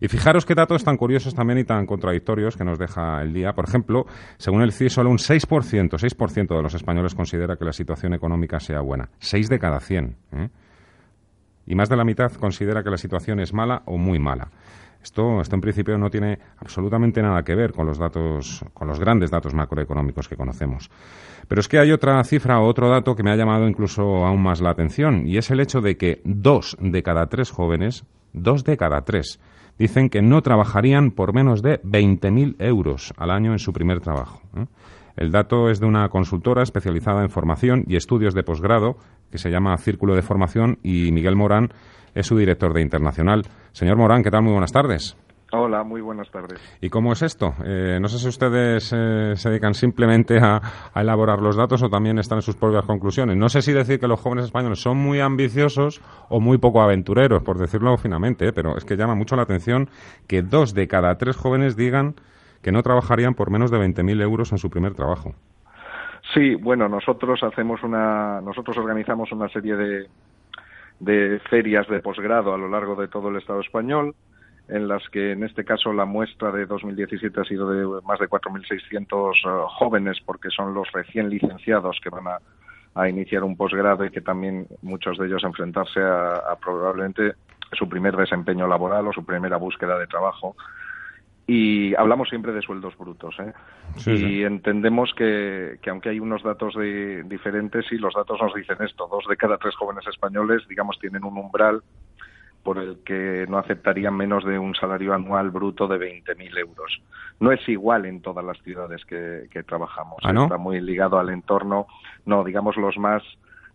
Y fijaros qué datos tan curiosos también y tan contradictorios que nos deja el día. Por ejemplo, según el CIE, solo un 6%, 6% de los españoles considera que la situación económica sea buena. 6 de cada 100. ¿eh? Y más de la mitad considera que la situación es mala o muy mala. Esto, esto en principio no tiene absolutamente nada que ver con los datos, con los grandes datos macroeconómicos que conocemos. Pero es que hay otra cifra o otro dato que me ha llamado incluso aún más la atención y es el hecho de que dos de cada tres jóvenes, dos de cada tres, dicen que no trabajarían por menos de 20.000 euros al año en su primer trabajo. ¿eh? El dato es de una consultora especializada en formación y estudios de posgrado que se llama Círculo de Formación y Miguel Morán es su director de Internacional. Señor Morán, ¿qué tal? Muy buenas tardes. Hola, muy buenas tardes. ¿Y cómo es esto? Eh, no sé si ustedes eh, se dedican simplemente a, elaborar los datos o también están en sus propias conclusiones. No sé si decir que los jóvenes españoles son muy ambiciosos o muy poco aventureros, por decirlo finamente, ¿eh? pero es que llama mucho la atención que dos de cada tres jóvenes digan que no trabajarían por menos de 20.000 euros en su primer trabajo. Sí, bueno, nosotros hacemos una, nosotros organizamos una serie de, de ferias de posgrado a lo largo de todo el Estado español en las que en este caso la muestra de 2017 ha sido de más de 4.600 eh, jóvenes, porque son los recién licenciados que van a, iniciar un posgrado y que también muchos de ellos enfrentarse a, probablemente su primer desempeño laboral o su primera búsqueda de trabajo. Y hablamos siempre de sueldos brutos. ¿eh? y entendemos que, que, aunque hay unos datos de, diferentes, y los datos nos dicen esto, dos de cada tres jóvenes españoles, digamos, tienen un umbral por el que no aceptarían menos de un salario anual bruto de 20.000 euros. No es igual en todas las ciudades que, trabajamos. ¿Ah, Está muy ligado al entorno. No, digamos los más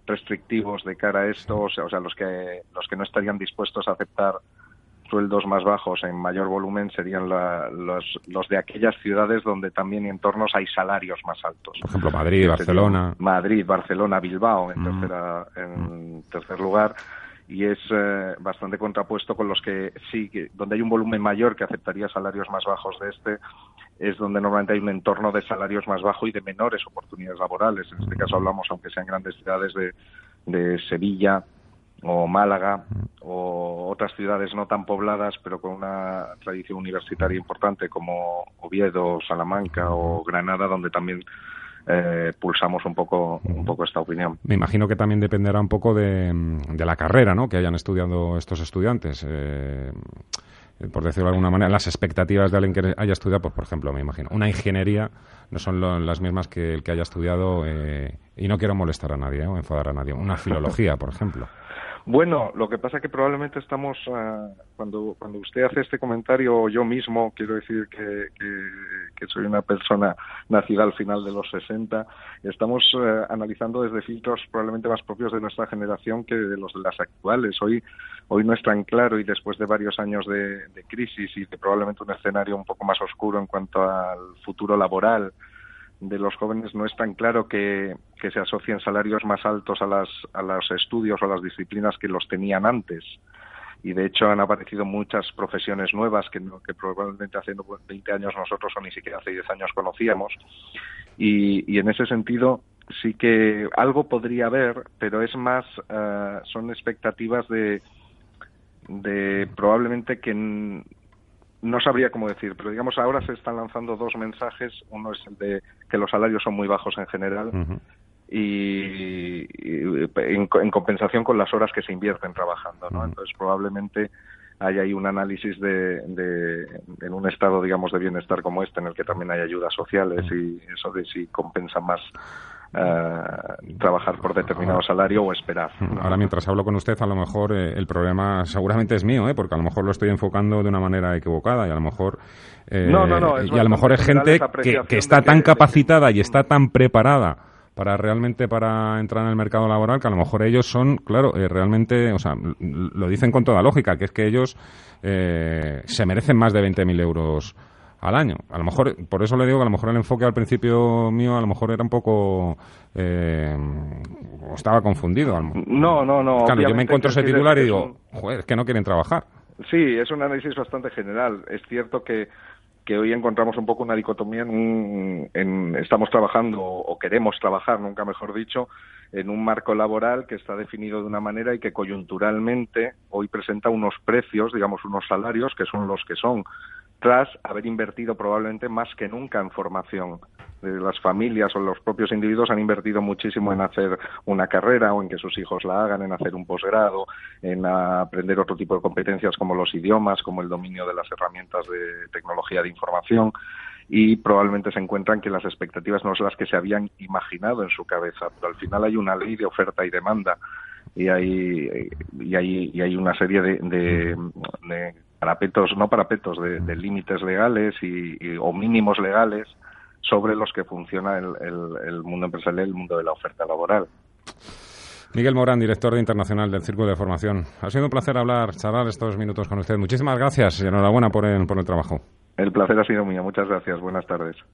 restrictivos de cara a esto, o sea, los que los que no estarían dispuestos a aceptar sueldos más bajos en mayor volumen serían los, los de aquellas ciudades donde también en entornos hay salarios más altos. Por ejemplo, Madrid, Barcelona. Madrid, Barcelona, Bilbao en, mm. tercera, en mm. tercer lugar y es eh, bastante contrapuesto con los que sí, que, donde hay un volumen mayor que aceptaría salarios más bajos de este, es donde normalmente hay un entorno de salarios más bajo y de menores oportunidades laborales. En este caso hablamos, aunque sean grandes ciudades, de, de Sevilla o Málaga o otras ciudades no tan pobladas pero con una tradición universitaria importante como Oviedo, Salamanca o Granada, donde también eh, pulsamos un poco, un poco esta opinión. Me imagino que también dependerá un poco de, de la carrera ¿no? que hayan estudiado estos estudiantes. Eh, por decirlo de alguna manera, las expectativas de alguien que haya estudiado, pues por ejemplo, me imagino, una ingeniería no son las mismas que el que haya estudiado, eh, y no quiero molestar a nadie o enfadar a nadie, una filología, por ejemplo. Bueno, lo que pasa es que probablemente estamos, ah, cuando, cuando usted hace este comentario, yo mismo, quiero decir que, que, soy una persona nacida al final de los 60, estamos eh, analizando desde filtros probablemente más propios de nuestra generación que de los de las actuales. Hoy, hoy no es tan claro y después de varios años de, de crisis y de probablemente un escenario un poco más oscuro en cuanto al futuro laboral, de los jóvenes no es tan claro que, se asocien salarios más altos a, las, a los estudios o a las disciplinas que los tenían antes. Y de hecho han aparecido muchas profesiones nuevas que, que probablemente hace 20 años nosotros o ni siquiera hace 10 años conocíamos. Y, y en ese sentido sí que algo podría haber, pero es más, eh, son expectativas de, de probablemente que no sabría cómo decir, pero digamos ahora se están lanzando dos mensajes. Uno es el de que los salarios son muy bajos en general y, en, compensación con las horas que se invierten trabajando, ¿no? Entonces probablemente hay ahí un análisis de, de, en un estado, digamos, de bienestar como este, en el que también hay ayudas sociales y eso de si compensa más eh, trabajar por determinado salario o esperar. Ahora, mientras hablo con usted, a lo mejor eh, el problema seguramente es mío, ¿eh? porque a lo mejor lo estoy enfocando de una manera equivocada y a lo mejor. no, no, no, y a lo mejor es gente que, está tan capacitada y está tan preparada para realmente para entrar en el mercado laboral, que a lo mejor ellos son, claro, eh, realmente, o sea, lo dicen con toda lógica, que es que ellos eh, se merecen más de 20.000 euros al año. A lo mejor, por eso le digo que a lo mejor el enfoque al principio mío a lo mejor era un poco... Eh, estaba confundido. No, no, no. Claro, yo me encuentro ese titular y digo, joder, es que no quieren trabajar. Sí, es un análisis bastante general. Es cierto que que hoy encontramos un poco una dicotomía en, estamos trabajando o queremos trabajar, nunca mejor dicho, en un marco laboral que está definido de una manera y que coyunturalmente hoy presenta unos precios, digamos unos salarios que son los que son tras haber invertido probablemente más que nunca en formación. Las familias o los propios individuos han invertido muchísimo en hacer una carrera o en que sus hijos la hagan, en hacer un posgrado, en aprender otro tipo de competencias como los idiomas, como el dominio de las herramientas de tecnología de información y probablemente se encuentran que las expectativas no son las que se habían imaginado en su cabeza, pero al final hay una ley de oferta y demanda y hay, y hay, y hay una serie de, de parapetos, no parapetos, de, de límites legales y, o mínimos legales sobre los que funciona el, el, mundo empresarial, el mundo de la oferta laboral. Miguel Morán, director de internacional del Círculo de Formación. Ha sido un placer hablar, charlar estos minutos con usted. Muchísimas gracias y enhorabuena por el, por el trabajo. El placer ha sido mío. Muchas gracias. Buenas tardes.